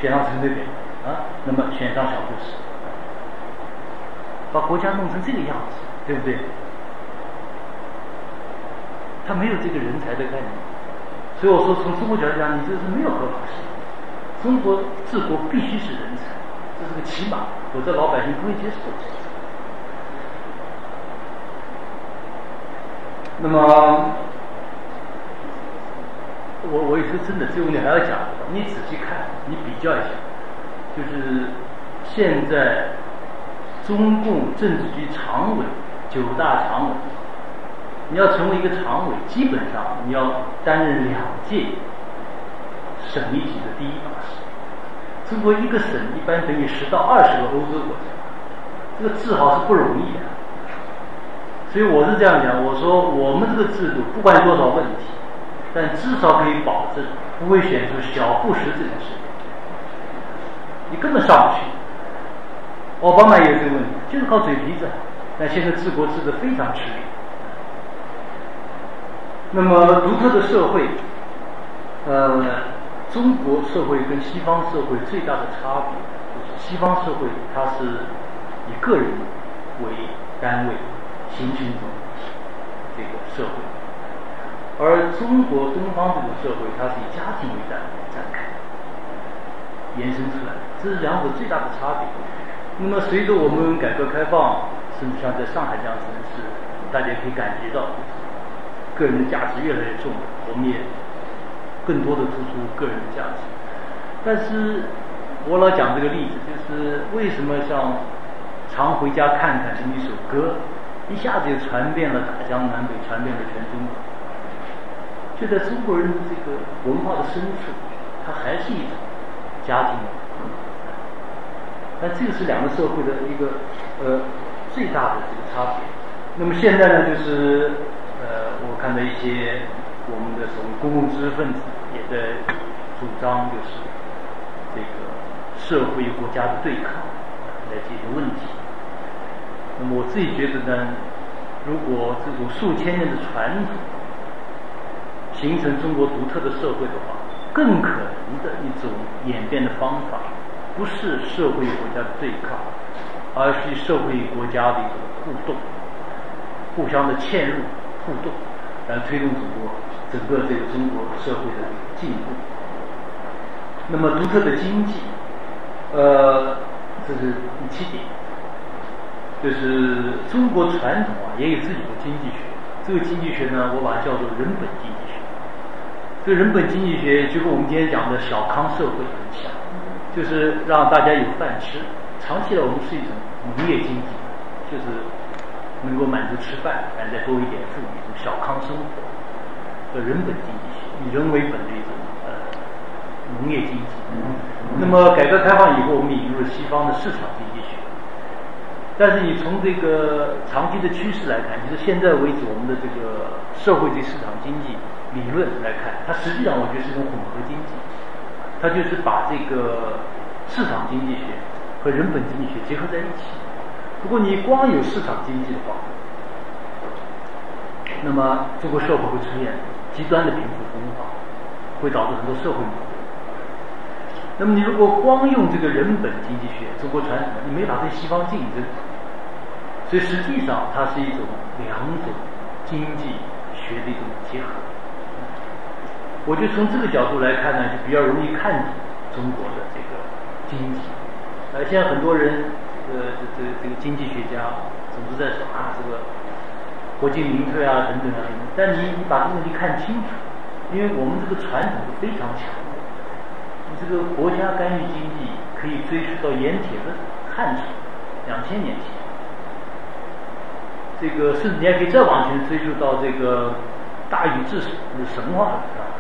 选上陈水扁啊，那么选上小布什，把国家弄成这个样子，对不对？他没有这个人才的概念，所以我说从中国角度讲，你这是没有合法性。中国治国必须是人才，这是个起码，否则老百姓不会接受。那么。我我也是真的，这个问题还要讲。你仔细看，你比较一下，就是现在中共政治局常委九大常委，你要成为一个常委，基本上你要担任两届省一级的第一把手。中国一个省一般等于十到二十个欧洲国家，这个治好是不容易的。所以我是这样讲，我说我们这个制度不管多少问题。但至少可以保证不会选出小布什这种事，你根本上不去。奥巴马也有这个问题，就是靠嘴皮子，但现在治国治得非常吃力。那么独特的社会，呃，中国社会跟西方社会最大的差别就是西方社会它是以个人为单位形成一种这个社会。而中国东方这个社会，它是以家庭为单位展开、延伸出来，这是两者最大的差别。那么，随着我们改革开放，甚至像在上海这样城市，大家可以感觉到，个人的价值越来越重，我们也更多的突出个人的价值。但是，我老讲这个例子，就是为什么像《常回家看看》这么一首歌，一下子就传遍了大江南北，传遍了全中国。就在中国人的这个文化的深处，它还是一种家庭。那这个是两个社会的一个呃最大的这个差别。那么现在呢，就是呃，我看到一些我们的所谓公共知识分子也在主张，就是这个社会与国家的对抗来解决问题。那么我自己觉得呢，如果这种数千年的传统，形成中国独特的社会的话，更可能的一种演变的方法，不是社会与国家的对抗，而是社会与国家的一种互动，互相的嵌入、互动，来推动中国整个这个中国社会的进步。那么独特的经济，呃，这是第七点，就是中国传统啊也有自己的经济学，这个经济学呢，我把它叫做人本经济这人本经济学就跟我们今天讲的小康社会很像，就是让大家有饭吃。长期来，我们是一种农业经济，就是能够满足吃饭，然后再多一点富裕，一种小康生活。叫人本经济学，以人为本的一种呃农业经济。那么改革开放以后，我们引入了西方的市场经济学。但是你从这个长期的趋势来看，就是现在为止，我们的这个社会对市场经济。理论来看，它实际上我觉得是一种混合经济，它就是把这个市场经济学和人本经济学结合在一起。如果你光有市场经济的话，那么中国社会会出现极端的贫富分化，会导致很多社会矛盾。那么你如果光用这个人本经济学，中国传统，你没法跟西方竞争。所以实际上它是一种两种经济学的一种结合。我就从这个角度来看呢，就比较容易看中国的这个经济。呃，现在很多人，呃，这这这个经济学家总是在说啊，这个国进民退啊，等等啊。但你你把这个问题看清楚，因为我们这个传统是非常强。你这个国家干预经济可以追溯到盐铁的汉朝，两千年前。这个甚至你还可以再往前追溯到这个大禹治水神话，是吧？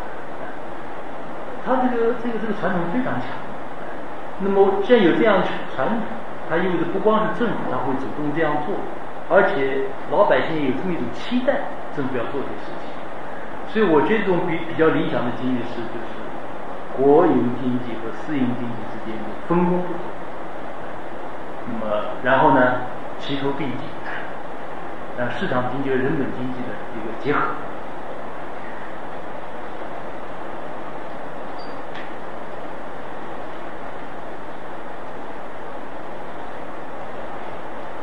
他这个这个这个传统非常强，那么既然有这样传统，它意味着不光是政府他会主动这样做，而且老百姓有这么一种期待，政府要做这个事情。所以我觉得这种比比较理想的经济是，就是国营经济和私营经济之间的分工。那么然后呢，齐头并进，让市场经济和人本经济的一个结合。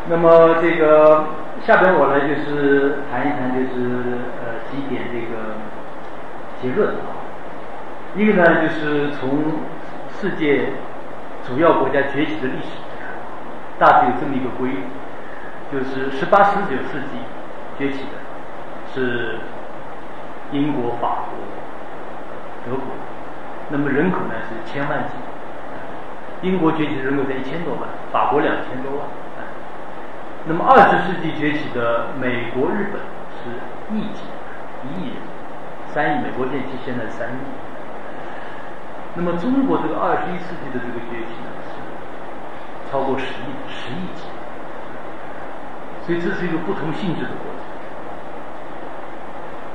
那么这个下边我呢就是谈一谈就是呃几点这个结论啊，一个呢就是从世界主要国家崛起的历史来看，大致有这么一个规律，就是十八、十九世纪崛起的是英国、法国、德国，那么人口呢是千万级，英国崛起人口在一千多万，法国两千多万。那么二十世纪崛起的美国、日本是亿级，一亿人，三亿。美国电器现在三亿。那么中国这个二十一世纪的这个崛起呢，是超过十亿，十亿级。所以这是一个不同性质的过程。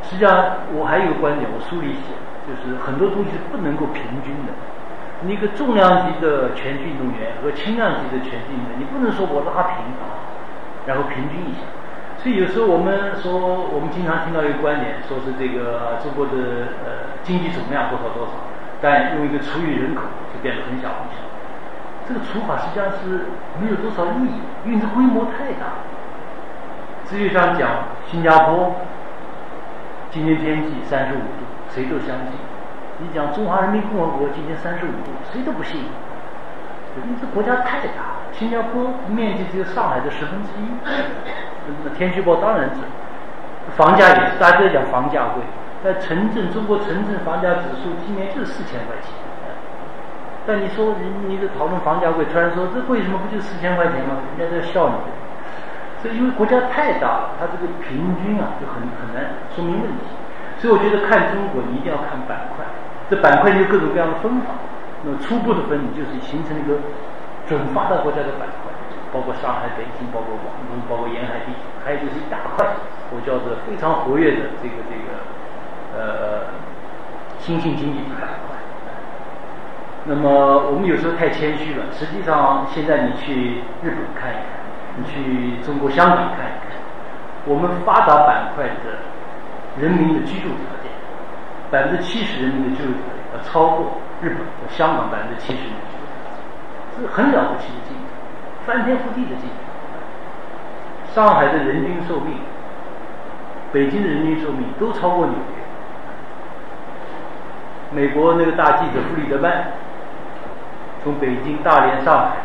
实际上，我还有一个观点，我书里写，就是很多东西是不能够平均的。你一个重量级的拳击运动员和轻量级的拳击运动员，你不能说我拉平啊。然后平均一下，所以有时候我们说，我们经常听到一个观点，说是这个中国的呃经济总量多少多少，但用一个除以人口就变得很小很小。这个除法实际上是没有多少意义，因为这规模太大。这就像讲新加坡今天天气三十五度，谁都相信；你讲中华人民共和国今天三十五度，谁都不信。因为这国家太大，新加坡面积只有上海的十分之一，那天气预报当然是，房价也，大家都讲房价贵，在城镇，中国城镇房价指数今年就是四千块钱，但你说你你在讨论房价贵，突然说这为什么不就四千块钱吗？人家在笑你，所以因为国家太大了，它这个平均啊就很很难说明问题，所以我觉得看中国你一定要看板块，这板块有各种各样的分法。那初步的分，就是形成一个准发达国家的板块，包括上海、北京，包括广东，包括沿海地区，还有就是一大块，我叫做非常活跃的这个这个呃新兴经济体板块。那么我们有时候太谦虚了，实际上现在你去日本看一看，你去中国香港看一看，我们发达板块的人民的居住条件，百分之七十人民的居住条件要超过。日本和香港百分之七十，是很了不起的进步，翻天覆地的进步。上海的人均寿命，北京的人均寿命都超过纽约。美国那个大记者弗里德曼，从北京、大连、上海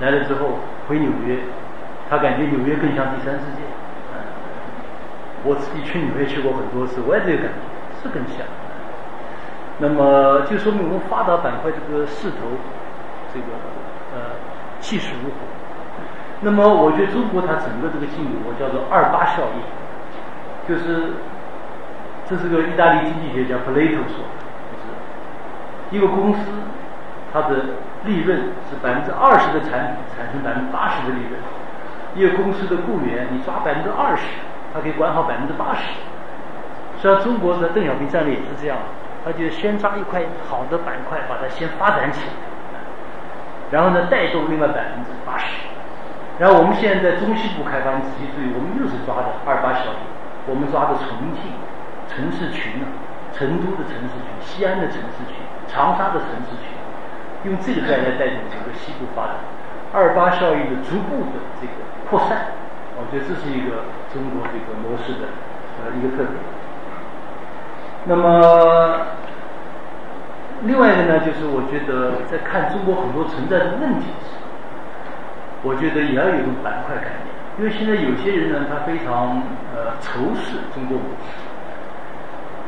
来了之后回纽约，他感觉纽约更像第三世界。我自己去纽约去过很多次，我也这个感觉，是更像。那么就说明我们发达板块这个势头，这个气势如虹。那么我觉得中国它整个这个进步，我叫做二八效应，就是这是个意大利经济学家 Plato 说的，就是一个公司它的利润是百分之二十的产品产生百分之八十的利润，一个公司的雇员你抓百分之二十，他可以管好百分之八十。实际上中国的邓小平战略也是这样。他就先抓一块好的板块，把它先发展起来，然后呢带动另外百分之八十。然后我们现在在中西部开发，你仔细注意，我们又是抓的二八效应。我们抓的重庆城市群啊，成都的城市群，西安的城市群，长沙的城市群，用这个再来带动整个西部发展。二八效应的逐步的这个扩散，我觉得这是一个中国这个模式的呃一个特点。那么，另外一个呢，就是我觉得在看中国很多存在的问题时，我觉得也要有一种板块概念。因为现在有些人呢，他非常呃仇视中国模式，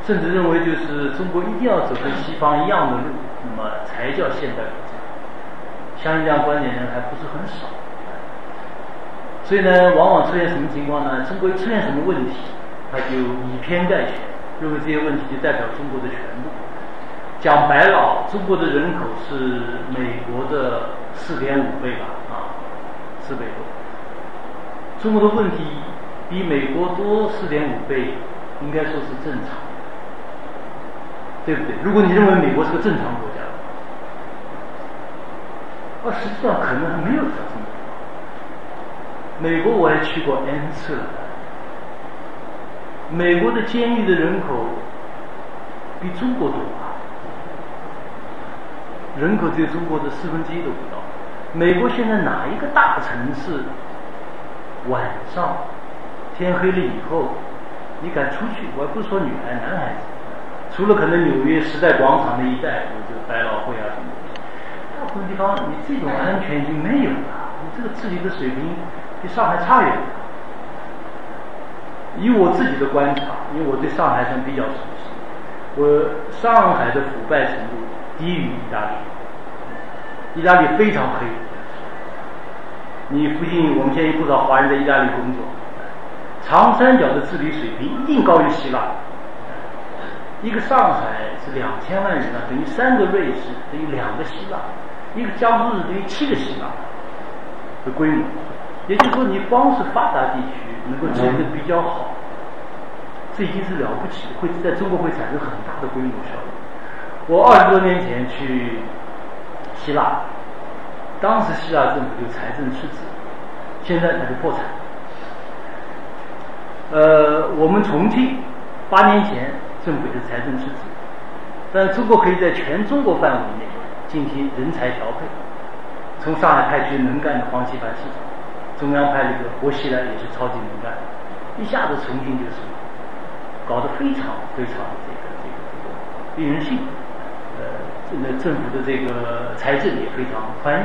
甚至认为就是中国一定要走跟西方一样的路，那么才叫现代国家。相信这样观点的人还不是很少。所以呢，往往出现什么情况呢？中国一出现什么问题，他就以偏概全。认为这些问题就代表中国的全部，讲白了，中国的人口是美国的四点五倍吧，啊，四倍多。中国的问题比美国多四点五倍，应该说是正常，对不对？如果你认为美国是个正常国家，而实际上可能还没有这么。美国我还去过 N 次，美国的监狱的人口比中国多啊，人口只有中国的四分之一都不到。美国现在哪一个大城市？晚上天黑了以后，你敢出去？我不是说女孩、男孩子，除了可能纽约时代广场那一带有这个百老汇啊什么的，大部分地方你这种安全已经没有了。你这个治理的水平比上海差远了。以我自己的观察，因为我对上海算比较熟悉，我上海的腐败程度低于意大利，意大利非常黑。你附近，我们现在有不少华人在意大利工作。长三角的治理水平一定高于希腊。一个上海是两千万人啊，等于三个瑞士，等于两个希腊；一个江苏是等于七个希腊的规模。也就是说，你光是发达地区能够治理的比较好，这已经是了不起，会在中国会产生很大的规模效应。我二十多年前去希腊。当时希腊政府就财政赤字，现在它就破产。呃，我们重庆八年前政府是财政赤字，但中国可以在全中国范围内进行人才调配。从上海派去能干的黄奇帆市长，中央派了一个薄熙来，也是超级能干，一下子重庆就是搞得非常非常这个这个这个令人信服。那。政府的这个财政也非常宽裕，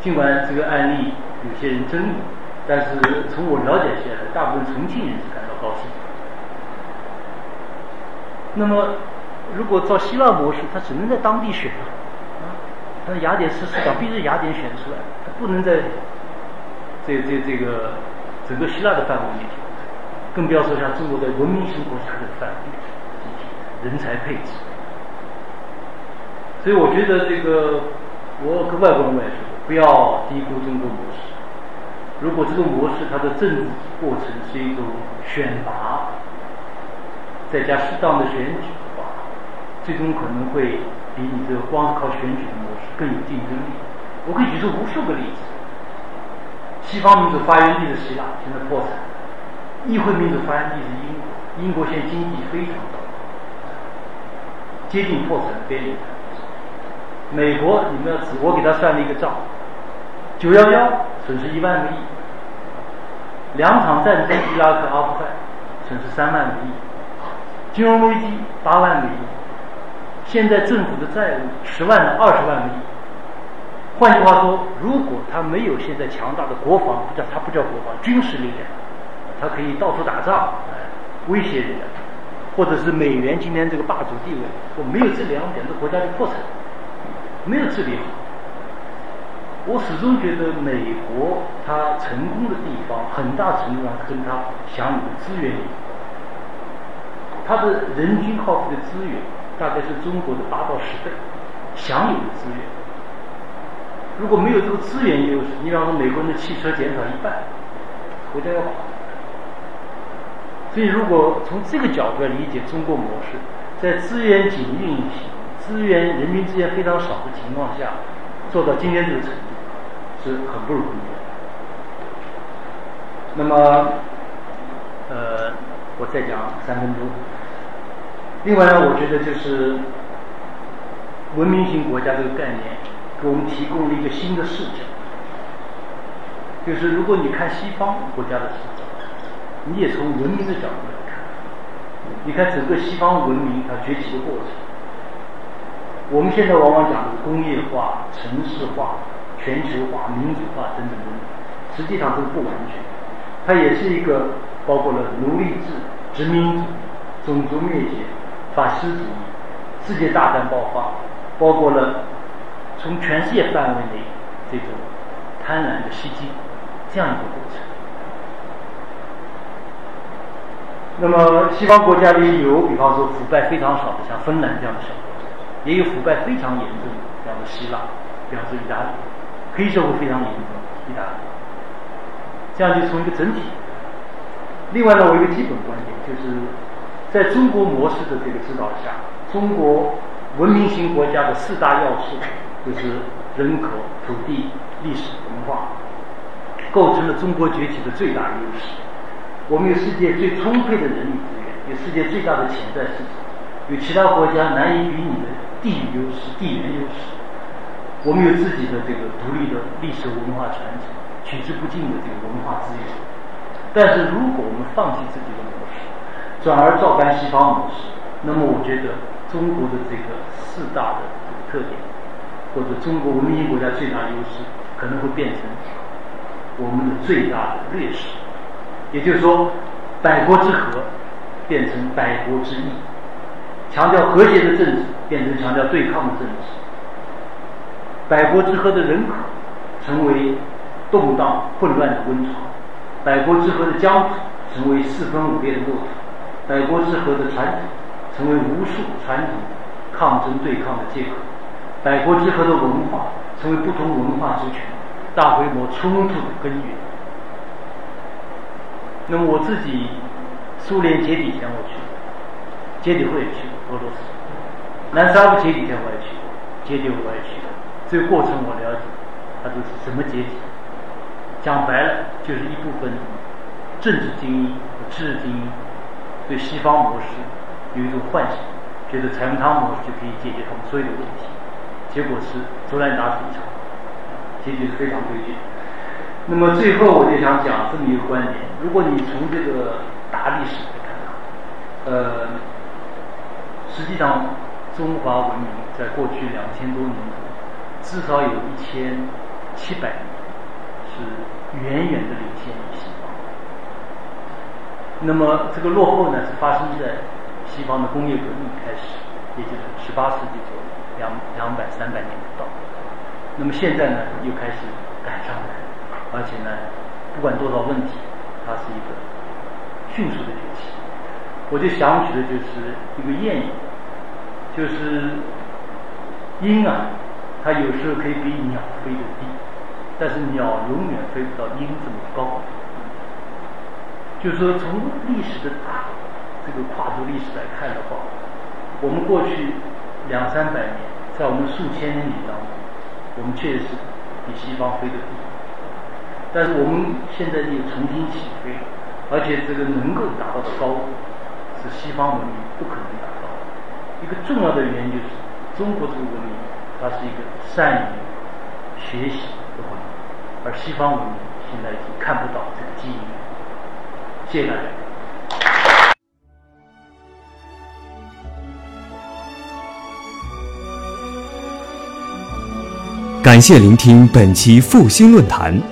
尽管这个案例有些人争议，但是从我了解下来，大部分重庆人是感到高兴。那么，如果照希腊模式，他只能在当地选啊，他的雅典市市长必须雅典选出来，他不能在这这这个整个希腊的范围内，更不要说像中国的文明型国家的范围，人才配置。所以我觉得这个，我跟外国人来说，不要低估中国模式。如果这个模式它的政治过程是一种选拔，再加适当的选举的话，最终可能会比你这个光靠选举的模式更有竞争力。我可以举出无数个例子：西方民主发源地的希腊现在破产，议会民主发源地是英国，英国现在经济非常糟糕，接近破产的边缘。美国，你们要指我给他算了一个账，九幺幺损失一万个亿，两场战争伊拉克、阿富汗损失三万个亿，金融危机八万个亿，现在政府的债务十万到二十万个亿。换句话说，如果他没有现在强大的国防，不叫他不叫国防，军事力量，他可以到处打仗，威胁人家，或者是美元今天这个霸主地位，我没有这两点，这国家就破产。没有治理好，我始终觉得美国它成功的地方，很大程度上跟它享有的资源有关。它的人均耗费的资源大概是中国的八到十倍，享有的资源。如果没有这个资源优势，你比方说美国人的汽车减少一半，国家要垮。所以，如果从这个角度来理解中国模式，在资源紧运行。资源人民资源非常少的情况下，做到今天这个程度是很不容易的。那么，呃，我再讲三分钟。另外呢，我觉得就是文明型国家这个概念，给我们提供了一个新的视角。就是如果你看西方国家的视角，你也从文明的角度来看，你看整个西方文明它崛起的过程。我们现在往往讲的工业化、城市化、全球化、民主化等等等等，实际上都不完全。它也是一个包括了奴隶制、殖民、种族灭绝、法西斯主义、世界大战爆发，包括了从全世界范围内这种贪婪的袭击这样一个过程。那么西方国家里有，比方说腐败非常少的，像芬兰这样的小国。也有腐败非常严重的，比方说希腊，比方说意大利，黑社会非常严重，意大利，这样就从一个整体。另外呢，我一个基本观点就是，在中国模式的这个指导下，中国文明型国家的四大要素就是人口、土地、历史文化，构成了中国崛起的最大优势。我们有世界最充沛的人力资源，有世界最大的潜在市场，有其他国家难以比拟的地理优势、地缘优势。我们有自己的这个独立的历史文化传承，取之不尽的这个文化资源。但是如果我们放弃自己的模式，转而照搬西方模式，那么我觉得中国的这个四大的特点，或者中国文明国家最大优势，可能会变成我们的最大的劣势。也就是说，百国之和变成百国之义，强调和谐的政治变成强调对抗的政治，百国之和的人口成为动荡混乱的温床，百国之和的疆土成为四分五裂的沃土，百国之和的传统成为无数传统抗争对抗的借口，百国之和的文化成为不同文化族群大规模冲突的根源。那么我自己，苏联解体前我去，解体后也去。俄罗斯，南斯拉夫解体我也去，解体我也去，这个过程我了解，它都是什么解体。讲白了，就是一部分政治精英和知识精英对西方模式有一种幻想，觉得采用他模式就可以解决他们所有的问题，结果是竹篮打水一场，结局是非常悲剧。那么最后我就想讲这么一个观点：如果你从这个大历史来看啊，呃，实际上中华文明在过去两千多年中，至少有一千七百年是远远的领先于西方。那么这个落后呢，是发生在西方的工业革命开始，也就是十八世纪左右，两两百三百年不到。那么现在呢，又开始赶上来。而且呢，不管多少问题，它是一个迅速的崛起。我就想起的就是一个谚语，就是鹰啊，它有时候可以比鸟飞得低，但是鸟永远飞不到鹰这么高。就是说，从历史的大这个跨度历史来看的话，我们过去两三百年，在我们数千年里当中，我们确实比西方飞得低。但是我们现在又重新起飞，而且这个能够达到的高度是西方文明不可能达到的。一个重要的原因就是，中国这个文明它是一个善于学习的文明，而西方文明现在已经看不到这个机遇。谢谢大家。感谢聆听本期复兴论坛。